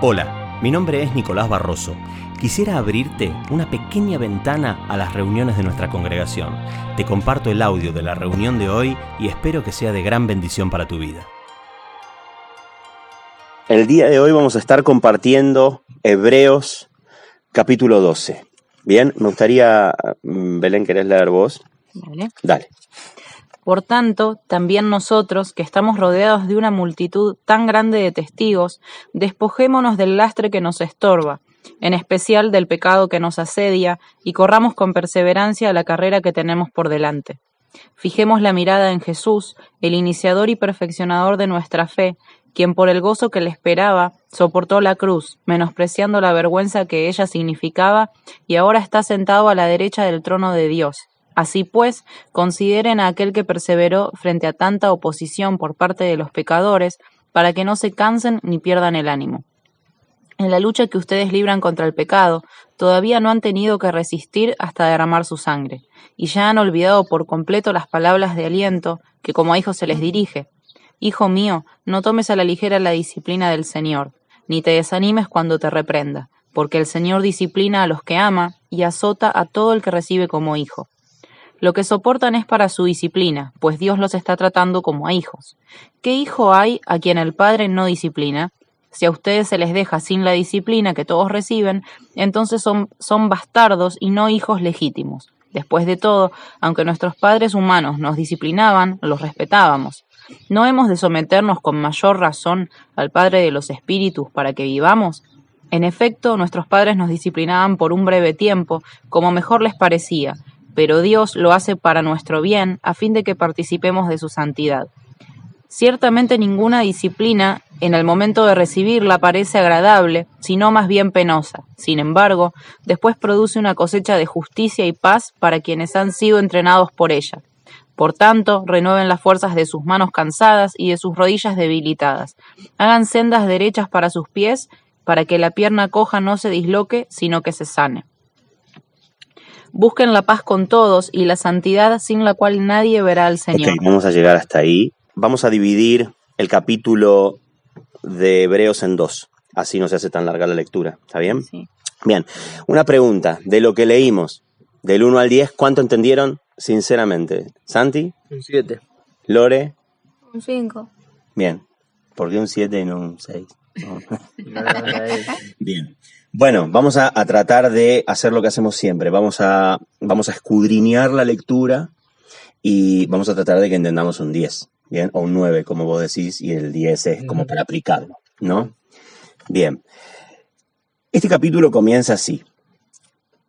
Hola, mi nombre es Nicolás Barroso. Quisiera abrirte una pequeña ventana a las reuniones de nuestra congregación. Te comparto el audio de la reunión de hoy y espero que sea de gran bendición para tu vida. El día de hoy vamos a estar compartiendo Hebreos capítulo 12. Bien, me gustaría, mm, Belén, ¿querés leer vos? Vale. Dale. Por tanto, también nosotros, que estamos rodeados de una multitud tan grande de testigos, despojémonos del lastre que nos estorba, en especial del pecado que nos asedia, y corramos con perseverancia la carrera que tenemos por delante. Fijemos la mirada en Jesús, el iniciador y perfeccionador de nuestra fe, quien por el gozo que le esperaba soportó la cruz, menospreciando la vergüenza que ella significaba, y ahora está sentado a la derecha del trono de Dios. Así pues, consideren a aquel que perseveró frente a tanta oposición por parte de los pecadores, para que no se cansen ni pierdan el ánimo. En la lucha que ustedes libran contra el pecado, todavía no han tenido que resistir hasta derramar su sangre, y ya han olvidado por completo las palabras de aliento que como a hijos se les dirige. Hijo mío, no tomes a la ligera la disciplina del Señor, ni te desanimes cuando te reprenda, porque el Señor disciplina a los que ama y azota a todo el que recibe como hijo. Lo que soportan es para su disciplina, pues Dios los está tratando como a hijos. ¿Qué hijo hay a quien el Padre no disciplina? Si a ustedes se les deja sin la disciplina que todos reciben, entonces son, son bastardos y no hijos legítimos. Después de todo, aunque nuestros padres humanos nos disciplinaban, los respetábamos. ¿No hemos de someternos con mayor razón al Padre de los Espíritus para que vivamos? En efecto, nuestros padres nos disciplinaban por un breve tiempo, como mejor les parecía, pero Dios lo hace para nuestro bien, a fin de que participemos de su santidad. Ciertamente ninguna disciplina en el momento de recibirla parece agradable, sino más bien penosa. Sin embargo, después produce una cosecha de justicia y paz para quienes han sido entrenados por ella. Por tanto, renueven las fuerzas de sus manos cansadas y de sus rodillas debilitadas. Hagan sendas derechas para sus pies, para que la pierna coja no se disloque, sino que se sane. Busquen la paz con todos y la santidad sin la cual nadie verá al Señor. Vamos a llegar hasta ahí. Vamos a dividir el capítulo de Hebreos en dos. Así no se hace tan larga la lectura. ¿Está bien? Sí. Bien. Una pregunta. De lo que leímos, del 1 al 10, ¿cuánto entendieron sinceramente? ¿Santi? Un 7. ¿Lore? Un 5. Bien. ¿Por qué un 7 y no un 6? Bien. Bueno, vamos a, a tratar de hacer lo que hacemos siempre. Vamos a, vamos a escudriñar la lectura y vamos a tratar de que entendamos un 10, ¿bien? O un 9, como vos decís, y el 10 es como para aplicarlo, ¿no? Bien. Este capítulo comienza así.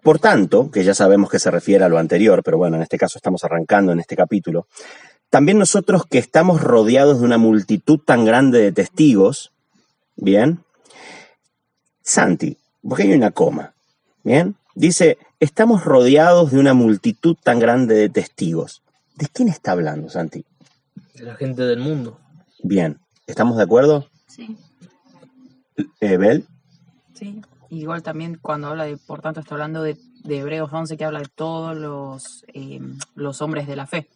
Por tanto, que ya sabemos que se refiere a lo anterior, pero bueno, en este caso estamos arrancando en este capítulo, también nosotros que estamos rodeados de una multitud tan grande de testigos, ¿bien? Santi, porque hay una coma, ¿bien? Dice, estamos rodeados de una multitud tan grande de testigos. ¿De quién está hablando, Santi? De la gente del mundo. Bien, ¿estamos de acuerdo? Sí, Eh, Bel? sí. Igual también cuando habla de, por tanto, está hablando de, de Hebreos 11, que habla de todos los, eh, los hombres de la fe.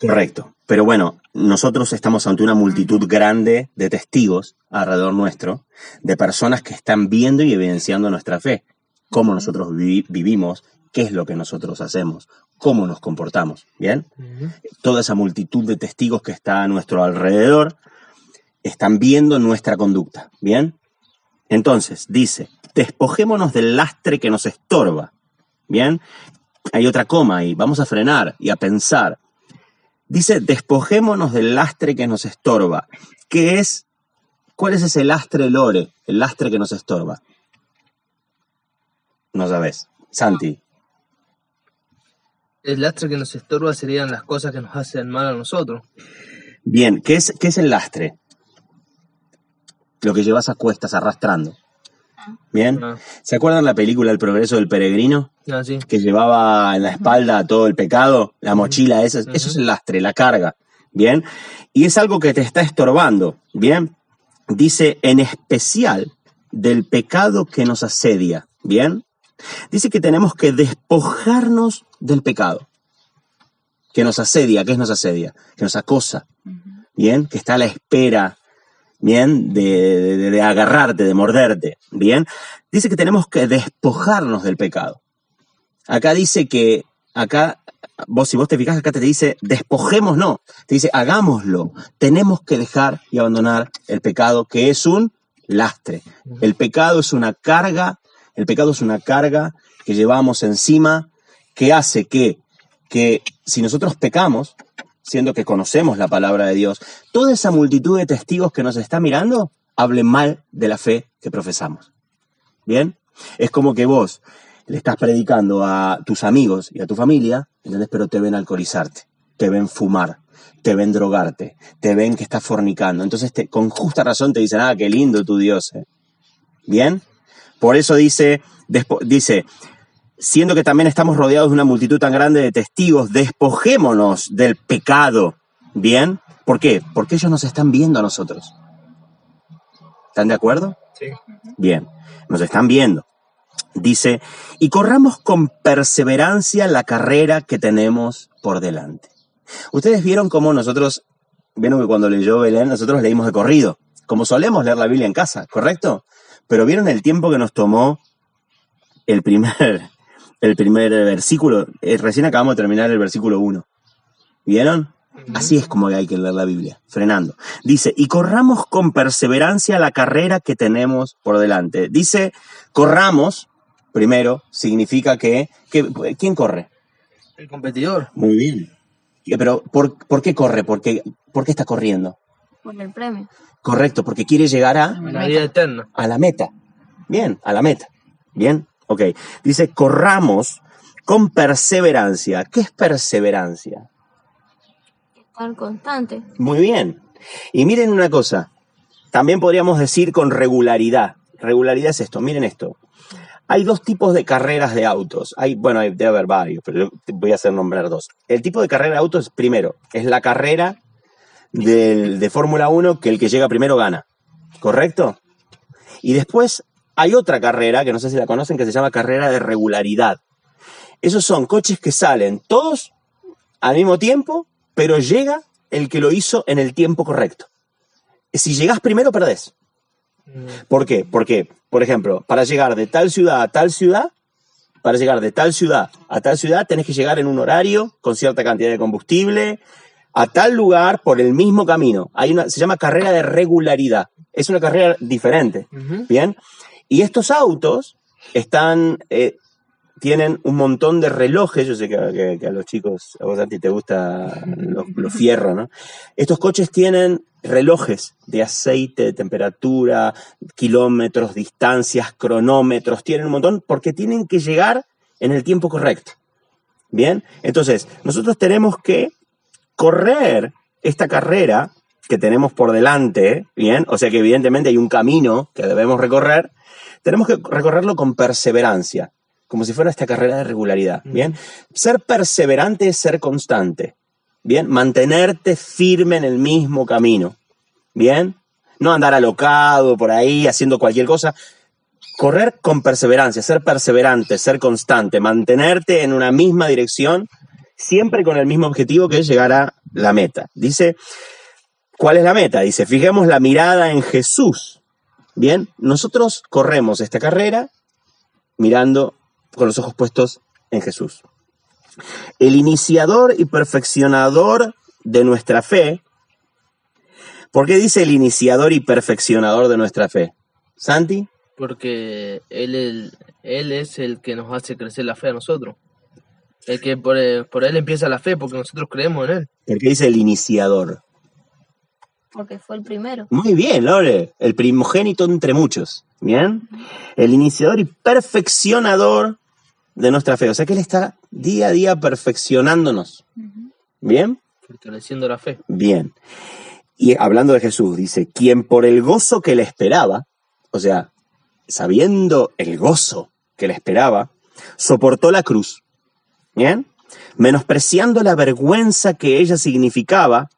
Correcto. Pero bueno, nosotros estamos ante una multitud grande de testigos alrededor nuestro, de personas que están viendo y evidenciando nuestra fe, cómo nosotros vivi- vivimos, qué es lo que nosotros hacemos, cómo nos comportamos, ¿bien? Toda esa multitud de testigos que está a nuestro alrededor están viendo nuestra conducta, ¿bien? Entonces, dice, despojémonos del lastre que nos estorba, ¿bien? Hay otra coma ahí, vamos a frenar y a pensar. Dice, despojémonos del lastre que nos estorba. ¿Qué es? ¿Cuál es ese lastre, Lore? El lastre que nos estorba. No sabes. Santi. El lastre que nos estorba serían las cosas que nos hacen mal a nosotros. Bien, ¿qué es, qué es el lastre? Lo que llevas a cuestas arrastrando. Bien. Ah, ¿Se acuerdan la película El progreso del peregrino? ah, sí. que llevaba en la espalda todo el pecado, la mochila, esa, eso es el lastre, la carga, ¿bien? Y es algo que te está estorbando, ¿bien? Dice, en especial del pecado que nos asedia, ¿bien? Dice que tenemos que despojarnos del pecado que nos asedia, ¿qué es nos asedia? Que nos acosa, ¿bien? Que está a la espera bien, de, agarrarte, de morderte, bien. Dice que tenemos que despojarnos del pecado. Acá dice que, acá, vos si vos te fijas, acá te dice, despojemos, no, te dice, hagámoslo. Tenemos que dejar y abandonar el pecado, que es un lastre. El pecado es una carga, el pecado es una carga que llevamos encima, que hace que, que si nosotros pecamos, siendo que conocemos la palabra de Dios, toda esa multitud de testigos que nos está mirando hablen mal de la fe que profesamos. ¿Bien? Es como que vos le estás predicando a tus amigos y a tu familia, ¿entendés? Pero te ven alcoholizarte, te ven fumar, te ven drogarte, te ven que estás fornicando. Entonces, con justa razón te dicen, ah, qué lindo tu Dios. ¿eh". ¿Bien? Por eso dice, dice, siendo que también estamos rodeados de una multitud tan grande de testigos, despojémonos del pecado. ¿Bien? ¿Por qué? Porque ellos nos están viendo a nosotros. ¿Están de acuerdo? Sí. Bien, nos están viendo. Dice, y corramos con perseverancia la carrera que tenemos por delante. Ustedes vieron cómo nosotros, vieron que cuando leyó Belén, nosotros leímos de corrido, como solemos leer la Biblia en casa, ¿correcto? Pero vieron el tiempo que nos tomó el primer, el primer versículo. Eh, recién acabamos de terminar el versículo 1. ¿Vieron? Así es como hay que leer la Biblia, frenando. Dice, y corramos con perseverancia la carrera que tenemos por delante. Dice, corramos, primero, significa que, que ¿quién corre? El competidor. Muy bien. Pero, ¿por, por qué corre? ¿Por qué, ¿Por qué está corriendo? Por el premio. Correcto, porque quiere llegar a, La vida eterna. a la meta. Bien, a la meta. Bien, ok. Dice, corramos con perseverancia. ¿Qué es perseverancia? Estar constante. Muy bien. Y miren una cosa, también podríamos decir con regularidad. Regularidad es esto, miren esto. Hay dos tipos de carreras de autos. Hay, bueno, hay- debe haber varios, pero voy a hacer nombrar dos. El tipo de carrera de autos, primero, es la carrera del- de Fórmula 1 que el que llega primero gana. ¿Correcto? Y después hay otra carrera, que no sé si la conocen, que se llama carrera de regularidad. Esos son coches que salen todos al mismo tiempo, pero llega el que lo hizo en el tiempo correcto. Si llegás primero, perdés. Mm, ¿Por qué? Porque, por ejemplo, para llegar de tal ciudad a tal ciudad, para llegar de tal ciudad a tal ciudad, tenés que llegar en un horario con cierta cantidad de combustible, a tal lugar por el mismo camino. Hay una, se llama carrera de regularidad. Es una carrera diferente. Bien. Y estos autos están, eh, tienen un montón de relojes. Yo sé que, que- que a los chicos, a vos a ti te gusta los, los fierros, ¿no? Estos coches tienen relojes de aceite, de temperatura, kilómetros, distancias, cronómetros, tienen un montón porque tienen que llegar en el tiempo correcto. Bien. Entonces, nosotros tenemos que correr esta carrera que tenemos por delante, bien, o sea que evidentemente hay un camino que debemos recorrer, tenemos que recorrerlo con perseverancia, como si fuera esta carrera de regularidad, bien. Ser perseverante es ser constante, bien, mantenerte firme en el mismo camino, bien, no andar alocado por ahí haciendo cualquier cosa, correr con perseverancia, ser perseverante, ser constante, mantenerte en una misma dirección, siempre con el mismo objetivo que es llegar a la meta. Dice, ¿cuál es la meta? Dice, fijemos la mirada en Jesús. Bien, nosotros corremos esta carrera mirando con los ojos puestos en Jesús. El iniciador y perfeccionador de nuestra fe. ¿Por qué dice el iniciador y perfeccionador de nuestra fe? Santi, Porque él, él es el que nos hace crecer la fe a nosotros. El que por, por él empieza la fe, porque nosotros creemos en él. ¿por qué dice el iniciador? Porque fue el primero. Muy bien, Lore. El primogénito entre muchos. Bien. El iniciador y perfeccionador de nuestra fe. O sea que Él está día a día perfeccionándonos. Bien. Fortaleciendo la fe. Bien. Y hablando de Jesús, dice, quien por el gozo que le esperaba, o sea, sabiendo el gozo que le esperaba, soportó la cruz. Bien. Menospreciando la vergüenza que ella significaba,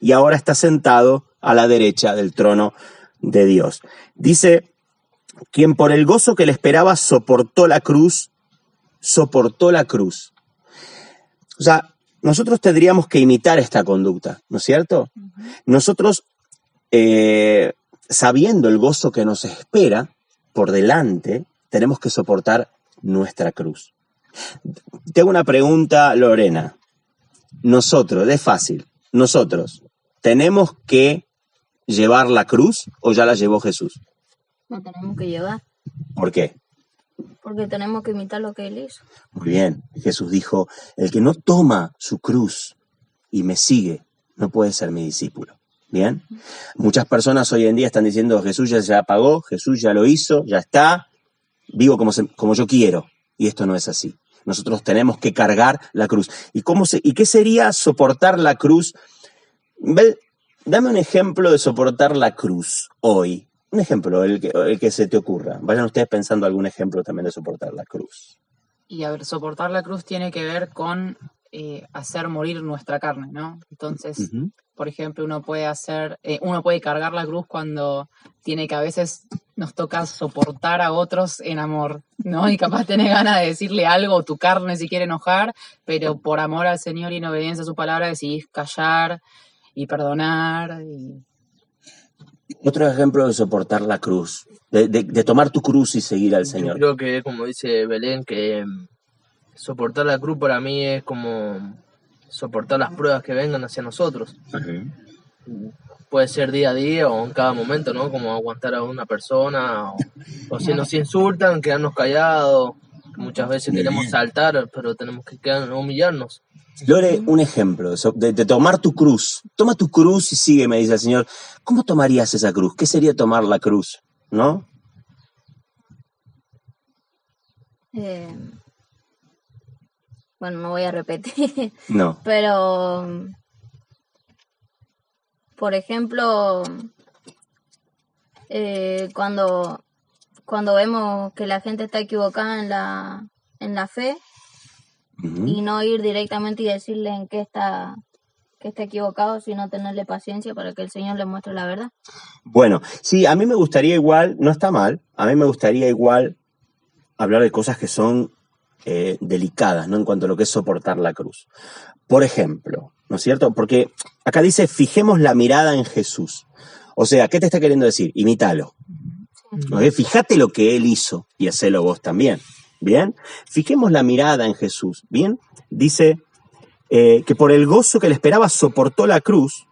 y ahora está sentado a la derecha del trono de Dios. Dice, quien por el gozo que le esperaba soportó la cruz, soportó la cruz. O sea, nosotros tendríamos que imitar esta conducta, ¿no es cierto? Nosotros eh, sabiendo el gozo que nos espera por delante, tenemos que soportar nuestra cruz. Tengo una pregunta, Lorena. Nosotros, es fácil, nosotros, ¿tenemos que llevar la cruz o ya la llevó Jesús? No tenemos que llevar, ¿Por qué? porque tenemos que imitar lo que él hizo. Muy bien, Jesús dijo, el que no toma su cruz y me sigue, no puede ser mi discípulo. Bien, muchas personas hoy en día están diciendo, Jesús ya se apagó, Jesús ya lo hizo, ya está, vivo como, se- como yo quiero. Y esto no es así. Nosotros tenemos que cargar la cruz. ¿Y, cómo se, ¿Y qué sería soportar la cruz? Bel, dame un ejemplo de soportar la cruz hoy. Un ejemplo, el que, el que se te ocurra. Vayan ustedes pensando algún ejemplo también de soportar la cruz. Y a ver, soportar la cruz tiene que ver con eh, hacer morir nuestra carne, ¿no? Entonces, por ejemplo, uno puede hacer, eh, uno puede cargar la cruz cuando tiene que a veces nos toca soportar a otros en amor, ¿no? Y capaz tenés ganas de decirle algo, tu carne si quiere enojar, pero por amor al Señor y en obediencia a su palabra decidís callar y perdonar. Y... Otro ejemplo de soportar la cruz, de, de- de tomar tu cruz y seguir al Yo Señor. creo que, como dice Belén, que mm, soportar la cruz para mí es como soportar las pruebas que vengan hacia nosotros. Puede ser día a día o en cada momento, ¿no? Como aguantar a una persona o, o si nos insultan, quedarnos callados. Muchas veces queremos saltar, pero tenemos que quedar, humillarnos. Lore, un ejemplo de, tomar tu cruz. Toma tu cruz y sigue, me dice el Señor. ¿Cómo tomarías esa cruz? ¿Qué sería tomar la cruz? ¿No? Eh, bueno, no voy a repetir, No. pero por ejemplo, eh, cuando cuando vemos que la gente está equivocada en la en la fe Y no ir directamente y decirle en qué está que está equivocado, sino tenerle paciencia para que el Señor le muestre la verdad. Bueno, sí, a mí me gustaría igual, no está mal, a mí me gustaría igual hablar de cosas que son eh, delicadas, ¿no? En cuanto a lo que es soportar la cruz. Por ejemplo, ¿no es cierto? Porque acá dice, fijemos la mirada en Jesús. O sea, ¿qué te está queriendo decir? Imítalo. ¿ok? Fíjate lo que Él hizo y hacelo vos también. ¿Bien? Fijemos la mirada en Jesús. ¿Bien? Dice eh, que por el gozo que le esperaba soportó la cruz,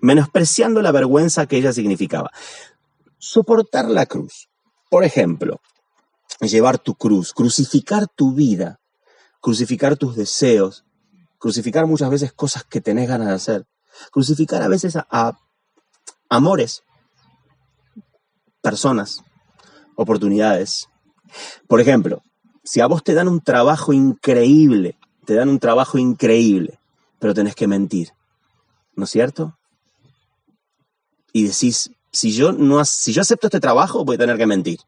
menospreciando la vergüenza que ella significaba. Soportar la cruz. Por ejemplo, llevar tu cruz, crucificar tu vida, crucificar tus deseos, crucificar muchas veces cosas que tenés ganas de hacer, crucificar a veces a, a amores, personas, oportunidades. Por ejemplo, si a vos te dan un trabajo increíble, te dan un trabajo increíble, pero tenés que mentir, ¿no es cierto? Y decís, si yo no si yo acepto este trabajo, voy a tener que mentir.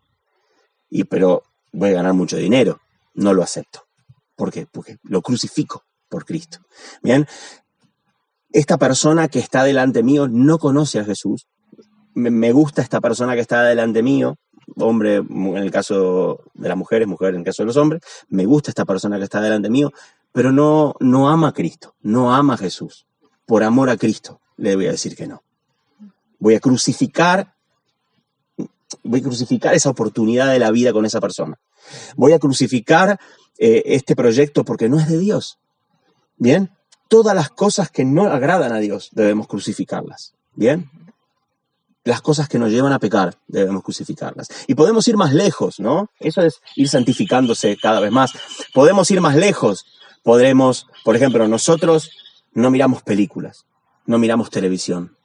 Y pero voy a ganar mucho dinero, no lo acepto. ¿Por qué? Porque lo crucifico por Cristo. Bien, esta persona que está delante mío no conoce a Jesús. Me gusta esta persona que está delante mío, hombre en el caso de las mujeres, mujer en el caso de los hombres. Me gusta esta persona que está delante mío, pero no, no ama a Cristo, no ama a Jesús. Por amor a Cristo, le voy a decir que no. Voy a crucificar, voy a crucificar esa oportunidad de la vida con esa persona. Voy a crucificar eh, este proyecto porque no es de Dios. Bien, todas las cosas que no agradan a Dios debemos crucificarlas. Bien, las cosas que nos llevan a pecar debemos crucificarlas. Y podemos ir más lejos, ¿no? Eso es ir santificándose cada vez más. Podemos ir más lejos. Podremos, por ejemplo, nosotros no miramos películas, no miramos televisión.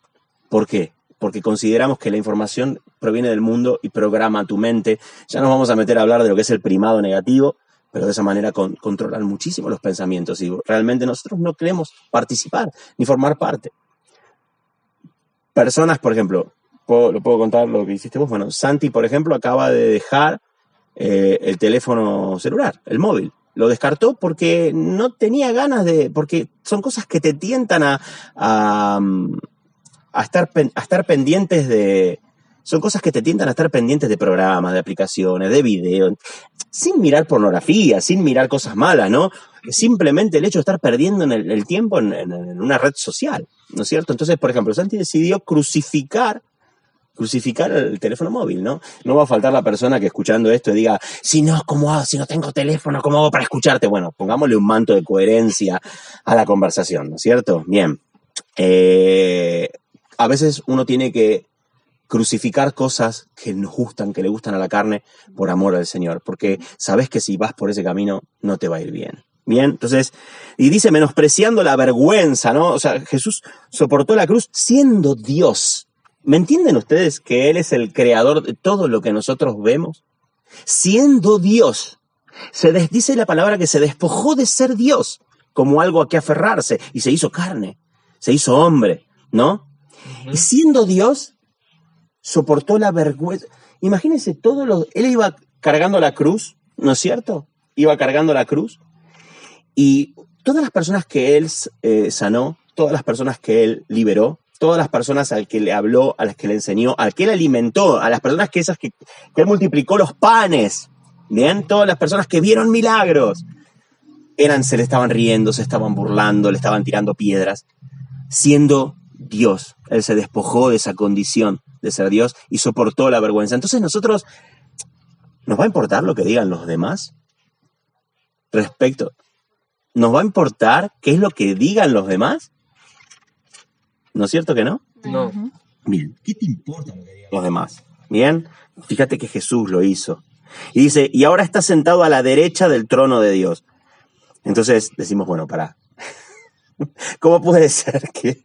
¿Por qué? Porque consideramos que la información proviene del mundo y programa tu mente. Ya nos vamos a meter a hablar de lo que es el primado negativo, pero de esa manera con- controlan muchísimo los pensamientos y realmente nosotros no queremos participar ni formar parte. Personas, por ejemplo, ¿puedo- lo puedo contar lo que hiciste vos. Bueno, Santi, por ejemplo, acaba de dejar eh, el teléfono celular, el móvil. Lo descartó porque no tenía ganas de, porque son cosas que te tientan a, a, estar, a estar pendientes de, son cosas que te tientan a estar pendientes de programas, de aplicaciones, de videos, sin mirar pornografía, sin mirar cosas malas, ¿no? simplemente el hecho de estar perdiendo en el, tiempo en una red social, ¿no es cierto? Entonces, por ejemplo, Santi decidió crucificar crucificar el teléfono móvil, ¿no? No va a faltar la persona que escuchando esto diga, si no, ¿cómo hago? Si no tengo teléfono, ¿cómo hago para escucharte? Bueno, pongámosle un manto de coherencia a la conversación, ¿no es cierto? Bien. Eh, a veces uno tiene que crucificar cosas que nos gustan, que le gustan a la carne, por amor al Señor, porque sabes que si vas por ese camino no te va a ir bien. Bien, entonces, y dice menospreciando la vergüenza, ¿no? O sea, Jesús soportó la cruz siendo Dios. ¿Me entienden ustedes que Él es el creador de todo lo que nosotros vemos? Siendo Dios. Se des- dice la palabra que se despojó de ser Dios como algo a que aferrarse y se hizo carne, se hizo hombre, ¿no? Y siendo Dios, soportó la vergüenza. Imagínense todo lo. Él iba cargando la cruz, ¿no es cierto? Iba cargando la cruz. Y todas las personas que él eh, sanó, todas las personas que él liberó, todas las personas al que le habló, a las que le enseñó, al que él alimentó, a las personas que esas que, que él multiplicó los panes, bien, todas las personas que vieron milagros, eran, se le estaban riendo, se estaban burlando, le estaban tirando piedras, siendo Dios. Él se despojó de esa condición de ser Dios y soportó la vergüenza. Entonces nosotros, ¿nos va a importar lo que digan los demás? Respecto, ¿nos va a importar qué es lo que digan los demás? ¿No es cierto que no? No. Bien, ¿qué te importa lo que digan los demás? Bien, fíjate que Jesús lo hizo. Y dice, y ahora está sentado a la derecha del trono de Dios. Entonces decimos, bueno, pará. ¿Cómo puede ser que,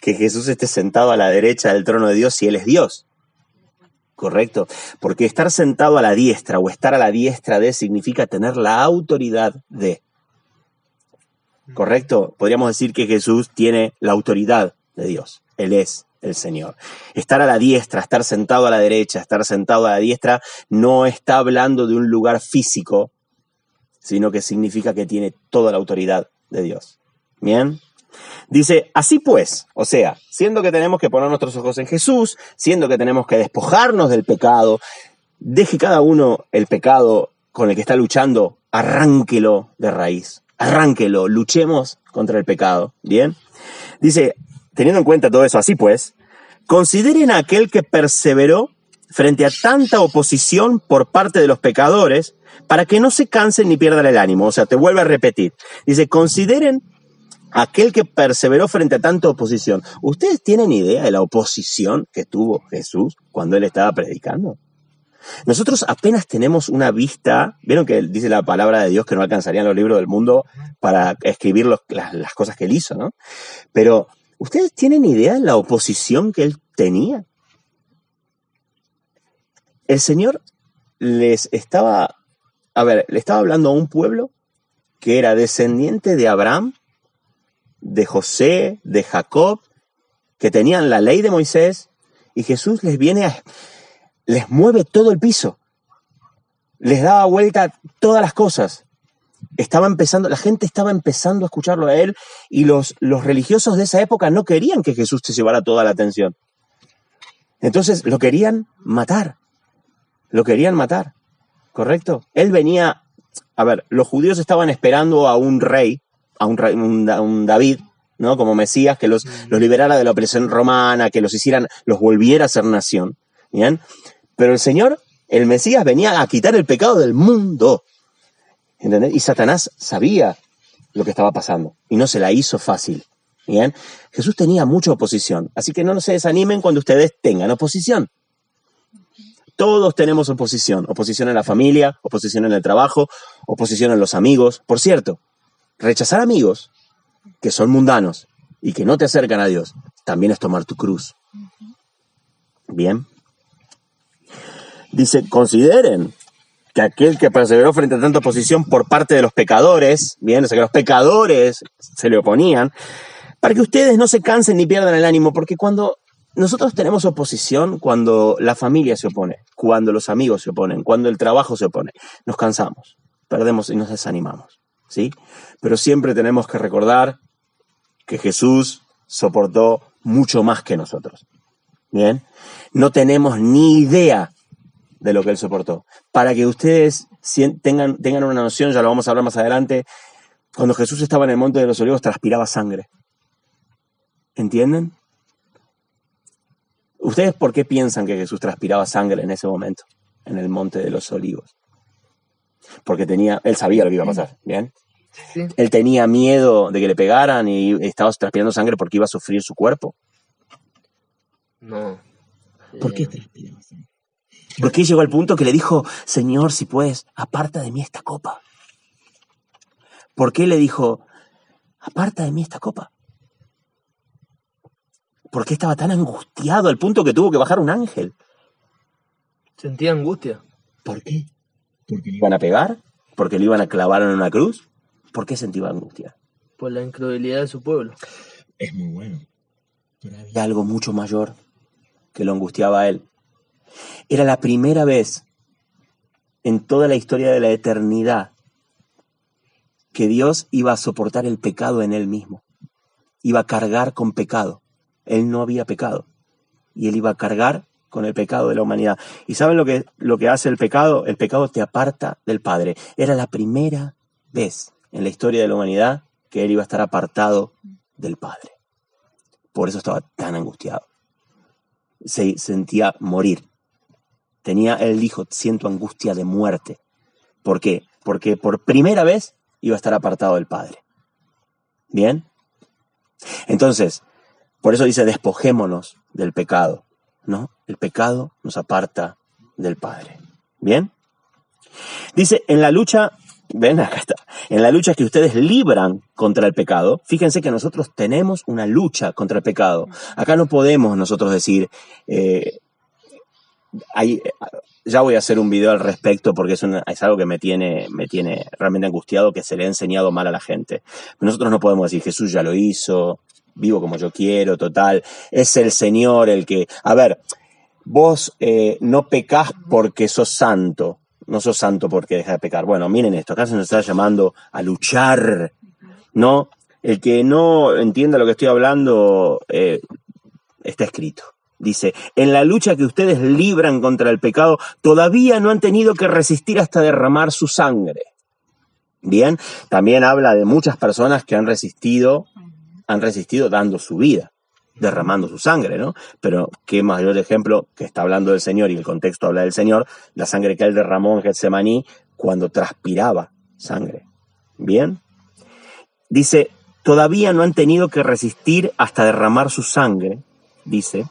que Jesús esté sentado a la derecha del trono de Dios si Él es Dios? Correcto. Porque estar sentado a la diestra o estar a la diestra de significa tener la autoridad de. Correcto. Podríamos decir que Jesús tiene la autoridad de Dios. Él es el Señor. Estar a la diestra, estar sentado a la derecha, estar sentado a la diestra, no está hablando de un lugar físico, sino que significa que tiene toda la autoridad de Dios. Bien. Dice, así pues, o sea, siendo que tenemos que poner nuestros ojos en Jesús, siendo que tenemos que despojarnos del pecado, deje cada uno el pecado con el que está luchando, arránquelo de raíz, arránquelo, luchemos contra el pecado, ¿bien? Dice, teniendo en cuenta todo eso, así pues, consideren a aquel que perseveró frente a tanta oposición por parte de los pecadores, para que no se cansen ni pierdan el ánimo. O sea, te vuelve a repetir. Dice, consideren aquel que perseveró frente a tanta oposición. ¿Ustedes tienen idea de la oposición que tuvo Jesús cuando él estaba predicando? Nosotros apenas tenemos una vista, vieron que dice la palabra de Dios que no alcanzarían los libros del mundo para escribir las, las cosas que él hizo, ¿no? Pero, ¿ustedes tienen idea de la oposición que él tenía? El Señor les estaba, a ver, le estaba hablando a un pueblo que era descendiente de Abraham, de José, de Jacob, que tenían la ley de Moisés, y Jesús les viene a, les mueve todo el piso, les daba vuelta todas las cosas. Estaba empezando, la gente estaba empezando a escucharlo a él y los, los religiosos de esa época no querían que Jesús se llevara toda la atención. Entonces lo querían matar, lo querían matar, ¿correcto? Él venía, a ver, los judíos estaban esperando a un rey, a un, rey- un Da- un David, ¿no? Como Mesías, que los, los liberara de la opresión romana, que los hicieran, los volviera a ser nación, ¿bien? Pero el Señor, el Mesías, venía a quitar el pecado del mundo, ¿entendés? Y Satanás sabía lo que estaba pasando y no se la hizo fácil, ¿bien? Jesús tenía mucha oposición, así que no se desanimen cuando ustedes tengan oposición. Todos tenemos oposición, oposición en la familia, oposición en el trabajo, oposición en los amigos. Por cierto, rechazar amigos que son mundanos y que no te acercan a Dios, también es tomar tu cruz. Bien. Dice, consideren que aquel que perseveró frente a tanta oposición por parte de los pecadores, bien, o sea que los pecadores se le oponían, para que ustedes no se cansen ni pierdan el ánimo, porque cuando nosotros tenemos oposición, cuando la familia se opone, cuando los amigos se oponen, cuando el trabajo se opone, nos cansamos, perdemos y nos desanimamos, ¿sí? Pero siempre tenemos que recordar que Jesús soportó mucho más que nosotros. Bien, no tenemos ni idea de lo que él soportó. Para que ustedes tengan, tengan una noción, ya lo vamos a hablar más adelante, Cuando Jesús estaba en el monte de los olivos transpiraba sangre. ¿Entienden? ¿Ustedes por qué piensan que Jesús transpiraba sangre en ese momento, en el monte de los olivos? Porque tenía, él sabía lo que iba a pasar, ¿bien? Sí. Él tenía miedo de que le pegaran y estaba transpirando sangre porque iba a sufrir su cuerpo. No. ¿Por qué transpiraba sangre? ¿Por qué llegó al punto que le dijo, Señor, si puedes, aparta de mí esta copa? ¿Por qué le dijo, aparta de mí esta copa? ¿Por qué estaba tan angustiado al punto que tuvo que bajar un ángel? Sentía angustia. ¿Por qué? ¿Porque le iban a pegar? ¿Porque le iban a clavar en una cruz? ¿Por qué sentía angustia? por la incredulidad de su pueblo. Es muy bueno. Pero había algo mucho mayor que lo angustiaba a él. Era la primera vez en toda la historia de la eternidad que Dios iba a soportar el pecado en él mismo. Iba a cargar con pecado. Él no había pecado. Y él iba a cargar con el pecado de la humanidad. ¿Y saben lo que, lo que hace el pecado? El pecado te aparta del Padre. Era la primera vez en la historia de la humanidad que él iba a estar apartado del Padre. Por eso estaba tan angustiado. Se sentía morir. Tenía, él dijo, siento angustia de muerte. ¿Por qué? Porque por primera vez iba a estar apartado del Padre. ¿Bien? Entonces, por eso dice, despojémonos del pecado, ¿no? El pecado nos aparta del Padre. ¿Bien? Dice, en la lucha, ven acá está, en la lucha que ustedes libran contra el pecado, fíjense que nosotros tenemos una lucha contra el pecado. Acá no podemos nosotros decir, eh, hay, ya voy a hacer un video al respecto porque es, algo que me tiene, me tiene realmente angustiado, que se le ha enseñado mal a la gente. Nosotros no podemos decir, Jesús ya lo hizo, vivo como yo quiero, total, es el Señor el que... A ver, vos eh, no pecás porque sos santo, no sos santo porque dejas de pecar. Bueno, miren esto, acá se nos está llamando a luchar, ¿no? El que no entienda lo que estoy hablando, eh, está escrito. Dice, en la lucha que ustedes libran contra el pecado, todavía no han tenido que resistir hasta derramar su sangre. Bien, también habla de muchas personas que han resistido, han resistido dando su vida, derramando su sangre, ¿no? Pero qué mayor ejemplo que está hablando del Señor y el contexto habla del Señor, la sangre que él derramó en Getsemaní cuando transpiraba sangre. Bien, dice, todavía no han tenido que resistir hasta derramar su sangre, dice,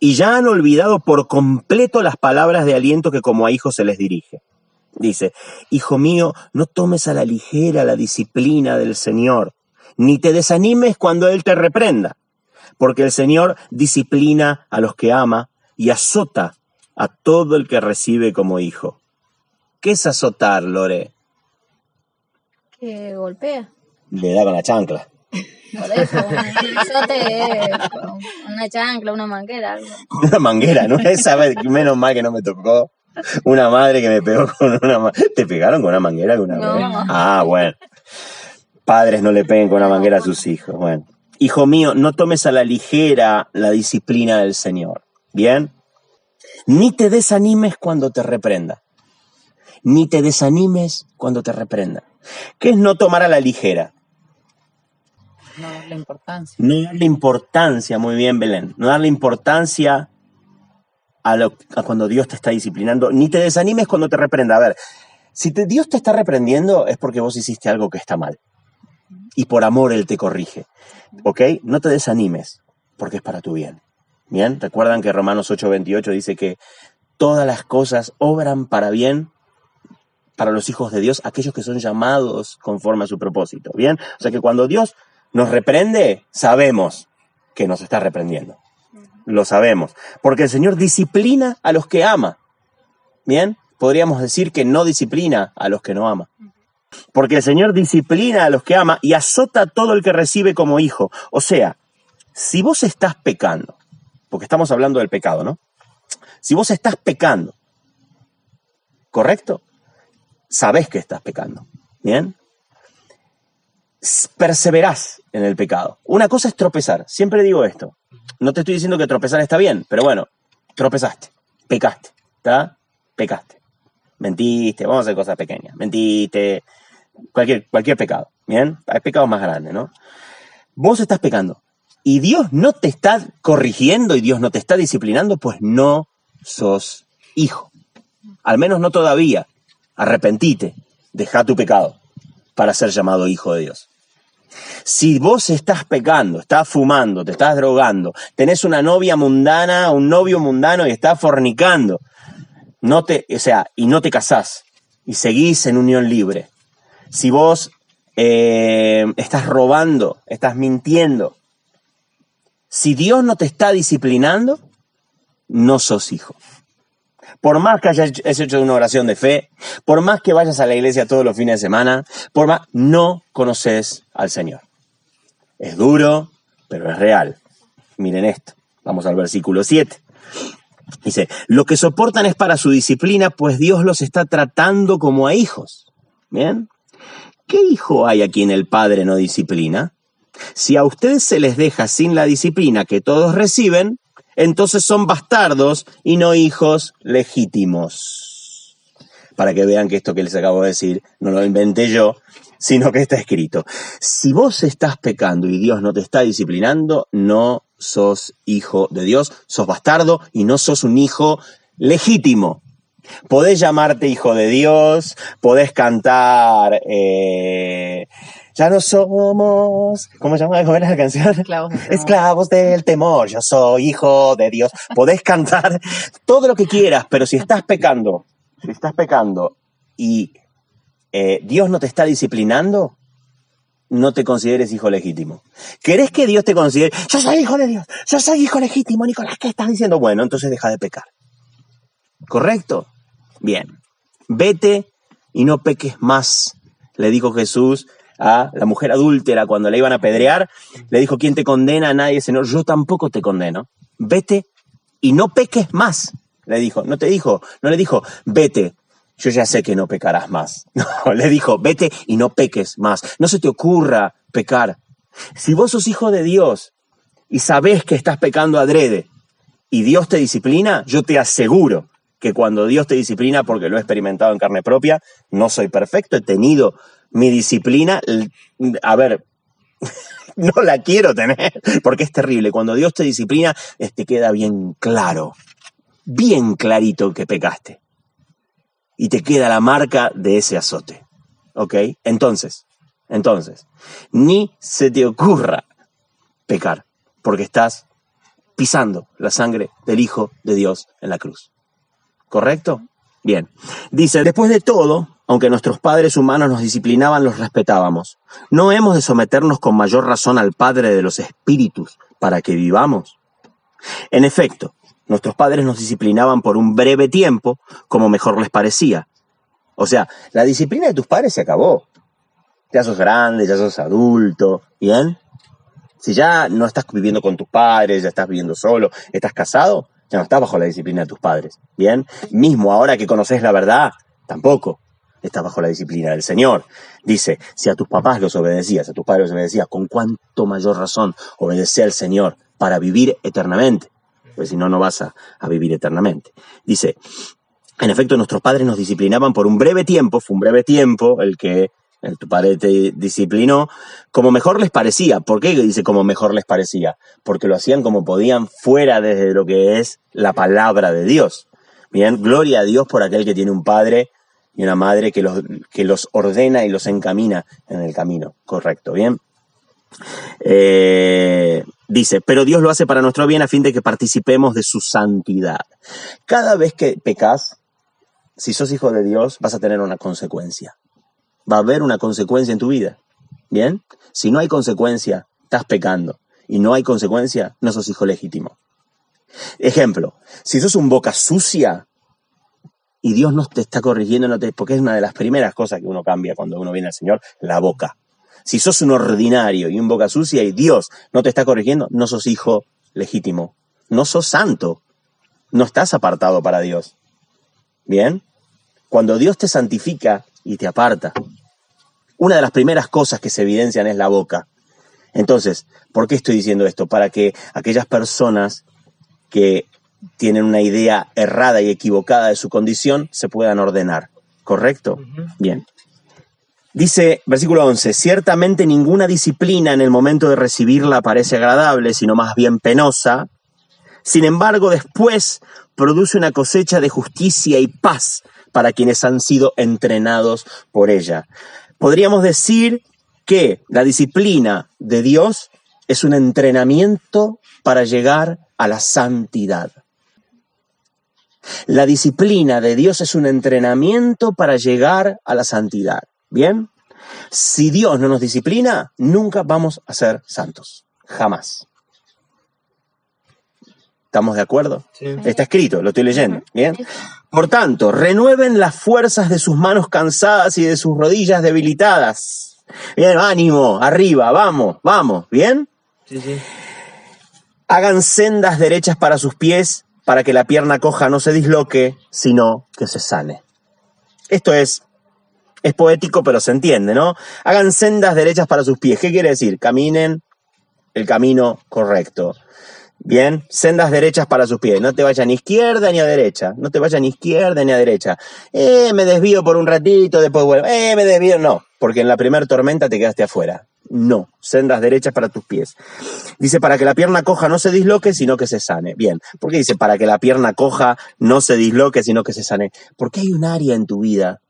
y ya han olvidado por completo las palabras de aliento que como a hijos se les dirige. Dice, Hijo mío, no tomes a la ligera la disciplina del Señor, ni te desanimes cuando Él te reprenda, porque el Señor disciplina a los que ama y azota a todo el que recibe como hijo. ¿Qué es azotar, Lore? Que golpea. Le da con la chancla. Por eso, un azote con una chancla, una manguera, algo. Una manguera, ¿no? Esa vez, menos mal que no me tocó. Una madre que me pegó con una ma- ¿Te pegaron con una manguera alguna No. vez? Ah, bueno. Padres no le peguen con una manguera a sus hijos. Bueno. Hijo mío, no tomes a la ligera la disciplina del Señor. ¿Bien? Ni te desanimes cuando te reprenda. Ni te desanimes cuando te reprenda. ¿Qué es no tomar a la ligera? No darle importancia. No darle importancia, muy bien, Belén. No darle importancia a, lo, a cuando Dios te está disciplinando. Ni te desanimes cuando te reprenda. A ver, si Dios te está reprendiendo es porque vos hiciste algo que está mal. Y por amor Él te corrige. ¿Ok? No te desanimes, porque es para tu bien. Bien, recuerdan que Romanos 8:28 dice que todas las cosas obran para bien para los hijos de Dios, aquellos que son llamados conforme a su propósito. Bien, o sea que cuando Dios nos reprende, sabemos que nos está reprendiendo. Lo sabemos. Porque el Señor disciplina a los que ama. Bien, podríamos decir que no disciplina a los que no ama. Porque el Señor disciplina a los que ama y azota a todo el que recibe como hijo. O sea, si vos estás pecando, porque estamos hablando del pecado, ¿no? Si vos estás pecando, ¿correcto? Sabés que estás pecando. ¿Bien? Perseverás en el pecado. Una cosa es tropezar. Siempre digo esto. No te estoy diciendo que tropezar está bien, pero bueno, tropezaste, pecaste, ¿está? Pecaste. Mentiste, vamos a hacer cosas pequeñas. Mentiste, cualquier, cualquier pecado, ¿bien? Hay pecados más grandes, ¿no? Vos estás pecando y Dios no te está corrigiendo y Dios no te está disciplinando, pues no sos hijo. Al menos no todavía. Arrepentite, deja tu pecado para ser llamado hijo de Dios. Si vos estás pecando, estás fumando, te estás drogando, tenés una novia mundana, un novio mundano y estás fornicando, no te, o sea, y no te casás y seguís en unión libre. Si vos eh, estás robando, estás mintiendo, si Dios no te está disciplinando, no sos hijo. Por más que hayas hecho una oración de fe, por más que vayas a la iglesia todos los fines de semana, por más, no conoces al Señor. Es duro, pero es real. Miren esto. Vamos al versículo 7. Dice, lo que soportan es para su disciplina, pues Dios los está tratando como a hijos. ¿Bien? ¿Qué hijo hay a quien el Padre no disciplina? Si a ustedes se les deja sin la disciplina que todos reciben, entonces son bastardos y no hijos legítimos. Para que vean que esto que les acabo de decir no lo inventé yo, sino que está escrito. Si vos estás pecando y Dios no te está disciplinando, no sos hijo de Dios, sos bastardo y no sos un hijo legítimo. Podés llamarte hijo de Dios, podés cantar, eh, ya no somos, ¿cómo se llama? ¿Cómo era la canción? Esclavos del temor. Esclavos del temor, yo soy hijo de Dios. Podés cantar todo lo que quieras, pero si estás pecando, si estás pecando y eh, Dios no te está disciplinando, no te consideres hijo legítimo. ¿Querés que Dios te considere? Yo soy hijo de Dios, yo soy hijo legítimo, Nicolás, ¿qué estás diciendo? Bueno, entonces deja de pecar. ¿Correcto? Bien. Vete y no peques más, le dijo Jesús a la mujer adúltera cuando la iban a apedrear. Le dijo, ¿quién te condena? Nadie, Señor, yo tampoco te condeno. Vete y no peques más, le dijo. No te dijo, no le dijo, vete, yo ya sé que no pecarás más. No, le dijo, vete y no peques más. No se te ocurra pecar. Si vos sos hijo de Dios y sabés que estás pecando adrede y Dios te disciplina, yo te aseguro que cuando Dios te disciplina, porque lo he experimentado en carne propia, no soy perfecto, he tenido mi disciplina, a ver, no la quiero tener, porque es terrible. Cuando Dios te disciplina, te queda bien claro, bien clarito que pecaste. Y te queda la marca de ese azote. ¿Ok? Entonces, entonces, ni se te ocurra pecar, porque estás pisando la sangre del Hijo de Dios en la cruz. ¿Correcto? Bien. Dice, después de todo, aunque nuestros padres humanos nos disciplinaban, los respetábamos. ¿No hemos de someternos con mayor razón al Padre de los Espíritus para que vivamos? En efecto, nuestros padres nos disciplinaban por un breve tiempo, como mejor les parecía. O sea, la disciplina de tus padres se acabó. Ya sos grande, ya sos adulto, ¿bien? Si ya no estás viviendo con tus padres, ya estás viviendo solo, estás casado, ya no estás bajo la disciplina de tus padres. Bien, mismo ahora que conoces la verdad, tampoco estás bajo la disciplina del Señor. Dice, si a tus papás los obedecías, a tus padres los obedecías, con cuánto mayor razón obedece al Señor para vivir eternamente. Pues si no, no vas a, a vivir eternamente. Dice, en efecto, nuestros padres nos disciplinaban por un breve tiempo, fue un breve tiempo el que tu padre te disciplinó, como mejor les parecía. ¿Por qué dice como mejor les parecía? Porque lo hacían como podían fuera desde lo que es la palabra de Dios. Bien, gloria a Dios por aquel que tiene un padre y una madre que los, que los ordena y los encamina en el camino correcto. Bien. Eh, dice, pero Dios lo hace para nuestro bien a fin de que participemos de su santidad. Cada vez que pecas, si sos hijo de Dios, vas a tener una consecuencia. Va a haber una consecuencia en tu vida. ¿Bien? Si no hay consecuencia, estás pecando. Y no hay consecuencia, no sos hijo legítimo. Ejemplo, si sos un boca sucia y Dios no te está corrigiendo, no te, porque es una de las primeras cosas que uno cambia cuando uno viene al Señor, la boca. Si sos un ordinario y un boca sucia y Dios no te está corrigiendo, no sos hijo legítimo. No sos santo. No estás apartado para Dios. ¿Bien? Cuando Dios te santifica y te aparta, una de las primeras cosas que se evidencian es la boca. Entonces, ¿por qué estoy diciendo esto? Para que aquellas personas que tienen una idea errada y equivocada de su condición se puedan ordenar. ¿Correcto? Bien. Dice, versículo 11, ciertamente ninguna disciplina en el momento de recibirla parece agradable, sino más bien penosa. Sin embargo, después produce una cosecha de justicia y paz para quienes han sido entrenados por ella. Podríamos decir que la disciplina de Dios es un entrenamiento para llegar a la santidad. La disciplina de Dios es un entrenamiento para llegar a la santidad. ¿Bien? Si Dios no nos disciplina, nunca vamos a ser santos. Jamás. ¿Estamos de acuerdo? Está escrito, lo estoy leyendo. ¿Bien? Por tanto, renueven las fuerzas de sus manos cansadas y de sus rodillas debilitadas. Bien, ánimo, arriba, vamos, vamos, ¿bien? Sí, sí. Hagan sendas derechas para sus pies, para que la pierna coja no se disloque, sino que se sane. Esto es, es poético, pero se entiende, ¿no? Hagan sendas derechas para sus pies. ¿Qué quiere decir? Caminen el camino correcto. Bien, sendas derechas para sus pies. No te vayas ni izquierda ni a derecha. No te vayas ni izquierda ni a derecha. Eh, me desvío por un ratito, después vuelvo. Eh, me desvío. No, porque en la primera tormenta te quedaste afuera. No, sendas derechas para tus pies. Dice, para que la pierna coja no se disloque, sino que se sane. Bien, ¿por qué dice, para que la pierna coja no se disloque, sino que se sane? Porque hay un área en tu vida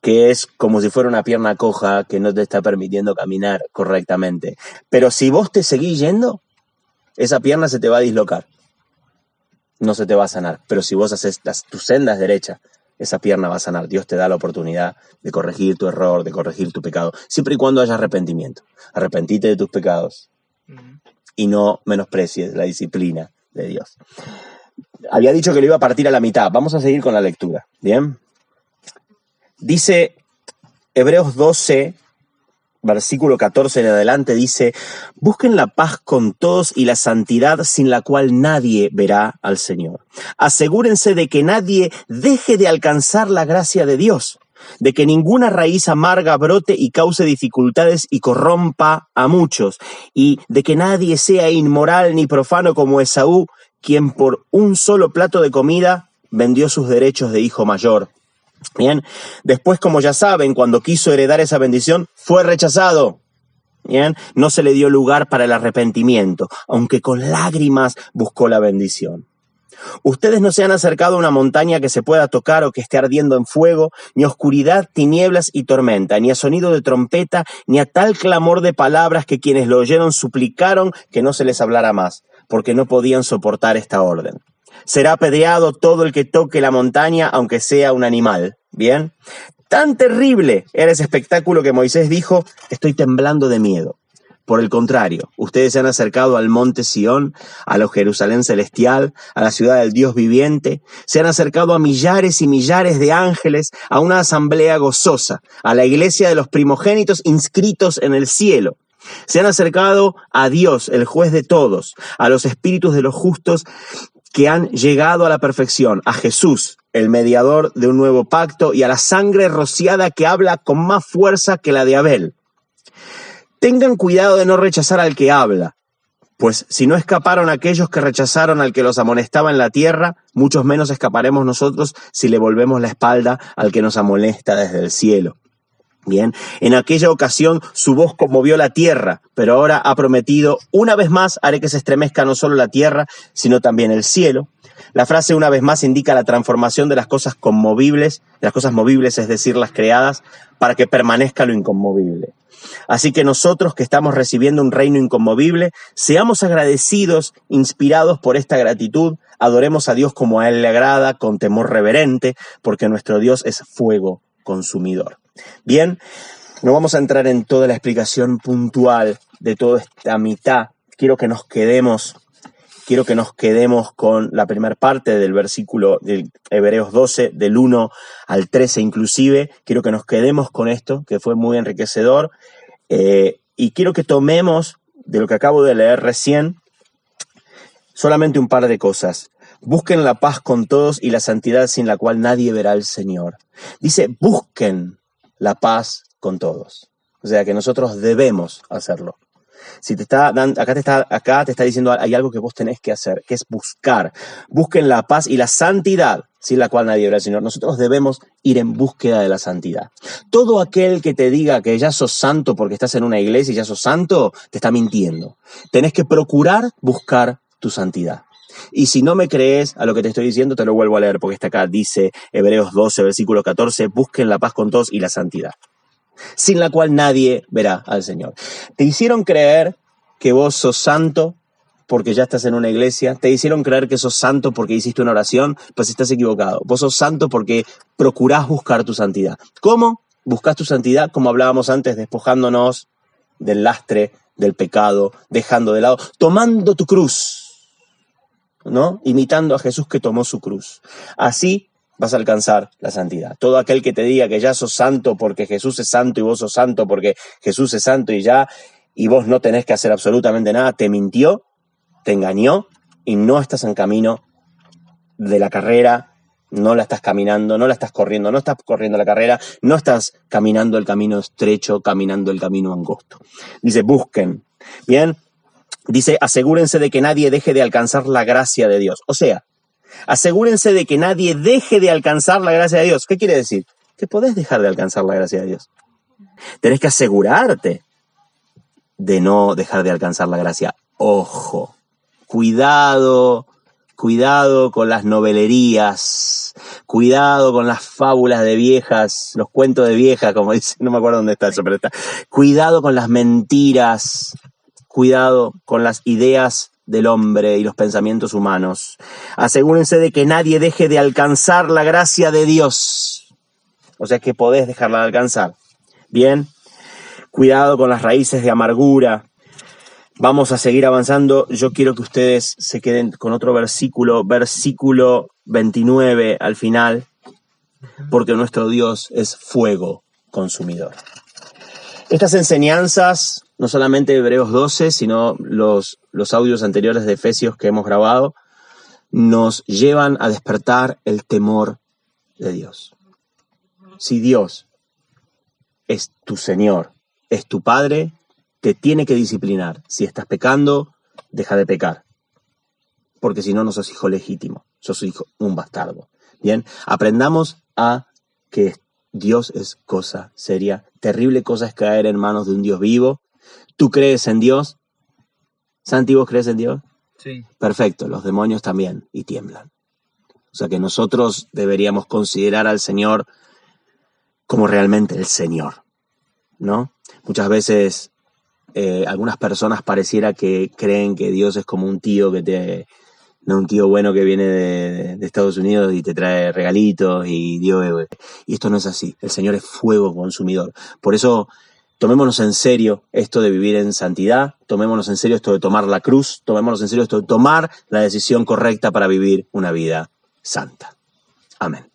que es como si fuera una pierna coja que no te está permitiendo caminar correctamente. Pero si vos te seguís yendo, esa pierna se te va a dislocar. No se te va a sanar. Pero si vos haces las, tus sendas derechas, esa pierna va a sanar. Dios te da la oportunidad de corregir tu error, de corregir tu pecado, siempre y cuando haya arrepentimiento. Arrepentite de tus pecados y no menosprecies la disciplina de Dios. Había dicho que lo iba a partir a la mitad. Vamos a seguir con la lectura. Bien. Dice Hebreos 12, versículo 14 en adelante, dice, busquen la paz con todos y la santidad sin la cual nadie verá al Señor. Asegúrense de que nadie deje de alcanzar la gracia de Dios, de que ninguna raíz amarga brote y cause dificultades y corrompa a muchos, y de que nadie sea inmoral ni profano como Esaú, quien por un solo plato de comida vendió sus derechos de hijo mayor. Bien, después, como ya saben, cuando quiso heredar esa bendición, fue rechazado. Bien, no se le dio lugar para el arrepentimiento, aunque con lágrimas buscó la bendición. Ustedes no se han acercado a una montaña que se pueda tocar o que esté ardiendo en fuego, ni oscuridad, tinieblas y tormenta, ni a sonido de trompeta, ni a tal clamor de palabras que quienes lo oyeron suplicaron que no se les hablara más, porque no podían soportar esta orden. Será apedreado todo el que toque la montaña, aunque sea un animal. Bien. Tan terrible era ese espectáculo que Moisés dijo, estoy temblando de miedo. Por el contrario, ustedes se han acercado al monte Sión, a la Jerusalén celestial, a la ciudad del Dios viviente, se han acercado a millares y millares de ángeles, a una asamblea gozosa, a la iglesia de los primogénitos inscritos en el cielo. Se han acercado a Dios, el juez de todos, a los espíritus de los justos que han llegado a la perfección, a Jesús, el mediador de un nuevo pacto, y a la sangre rociada que habla con más fuerza que la de Abel. Tengan cuidado de no rechazar al que habla, pues si no escaparon aquellos que rechazaron al que los amonestaba en la tierra, muchos menos escaparemos nosotros si le volvemos la espalda al que nos amonesta desde el cielo. Bien, en aquella ocasión su voz conmovió la tierra, pero ahora ha prometido, una vez más haré que se estremezca no solo la tierra, sino también el cielo. La frase una vez más indica la transformación de las cosas conmovibles, de las cosas movibles, es decir, las creadas, para que permanezca lo inconmovible. Así que nosotros que estamos recibiendo un reino inconmovible, seamos agradecidos, inspirados por esta gratitud, adoremos a Dios como a Él le agrada, con temor reverente, porque nuestro Dios es fuego consumidor. Bien, no vamos a entrar en toda la explicación puntual de toda esta mitad. Quiero que nos quedemos, quiero que nos quedemos con la primera parte del versículo de Hebreos 12, del 1 al 13 inclusive. Quiero que nos quedemos con esto, que fue muy enriquecedor. Eh, y quiero que tomemos de lo que acabo de leer recién solamente un par de cosas. Busquen la paz con todos y la santidad sin la cual nadie verá al Señor. Dice, busquen la paz con todos. O sea que nosotros debemos hacerlo. Si te está dando, acá te está, acá te está diciendo hay algo que vos tenés que hacer, que es buscar. Busquen la paz y la santidad, sin la cual nadie verá al Señor. Nosotros debemos ir en búsqueda de la santidad. Todo aquel que te diga que ya sos santo porque estás en una iglesia y ya sos santo, te está mintiendo. Tenés que procurar buscar tu santidad. Y si no me crees a lo que te estoy diciendo, te lo vuelvo a leer, porque está acá, dice Hebreos 12, versículo 14, busquen la paz con todos y la santidad, sin la cual nadie verá al Señor. Te hicieron creer que vos sos santo porque ya estás en una iglesia, te hicieron creer que sos santo porque hiciste una oración, pues estás equivocado. Vos sos santo porque procurás buscar tu santidad. ¿Cómo? Buscas tu santidad, como hablábamos antes, despojándonos del lastre, del pecado, dejando de lado, tomando tu cruz, ¿no? Imitando a Jesús que tomó su cruz. Así vas a alcanzar la santidad. Todo aquel que te diga que ya sos santo porque Jesús es santo y vos sos santo porque Jesús es santo y ya, y vos no tenés que hacer absolutamente nada, te mintió, te engañó y no estás en camino de la carrera, no la estás caminando, no la estás corriendo, no estás corriendo la carrera, no estás caminando el camino estrecho, caminando el camino angosto. Dice, busquen. Bien, Dice, asegúrense de que nadie deje de alcanzar la gracia de Dios. O sea, asegúrense de que nadie deje de alcanzar la gracia de Dios. ¿Qué quiere decir? Que podés dejar de alcanzar la gracia de Dios. Tenés que asegurarte de no dejar de alcanzar la gracia. Ojo, cuidado, cuidado con las novelerías, cuidado con las fábulas de viejas, los cuentos de viejas, como dice, no me acuerdo dónde está eso, pero está. Cuidado con las mentiras, Cuidado con las ideas del hombre y los pensamientos humanos. Asegúrense de que nadie deje de alcanzar la gracia de Dios. O sea que podés dejarla de alcanzar. Bien, cuidado con las raíces de amargura. Vamos a seguir avanzando. Yo quiero que ustedes se queden con otro versículo, versículo 29 al final, porque nuestro Dios es fuego consumidor. Estas enseñanzas no solamente Hebreos 12, sino los, los audios anteriores de Efesios que hemos grabado, nos llevan a despertar el temor de Dios. Si Dios es tu Señor, es tu Padre, te tiene que disciplinar. Si estás pecando, deja de pecar. Porque si no, no sos hijo legítimo, sos hijo, un bastardo. Bien, aprendamos a que Dios es cosa seria. Terrible cosa es caer en manos de un Dios vivo ¿Tú crees en Dios? Santi, ¿vos crees en Dios? Sí. Perfecto, los demonios también y tiemblan. O sea que nosotros deberíamos considerar al Señor como realmente el Señor, ¿no? Muchas veces eh, algunas personas pareciera que creen que Dios es como un tío que te, no un tío bueno que viene de, de, Estados Unidos y te trae regalitos y Dios, y esto no es así. El Señor es fuego consumidor. Por eso tomémonos en serio esto de vivir en santidad, tomémonos en serio esto de tomar la cruz, tomémonos en serio esto de tomar la decisión correcta para vivir una vida santa. Amén.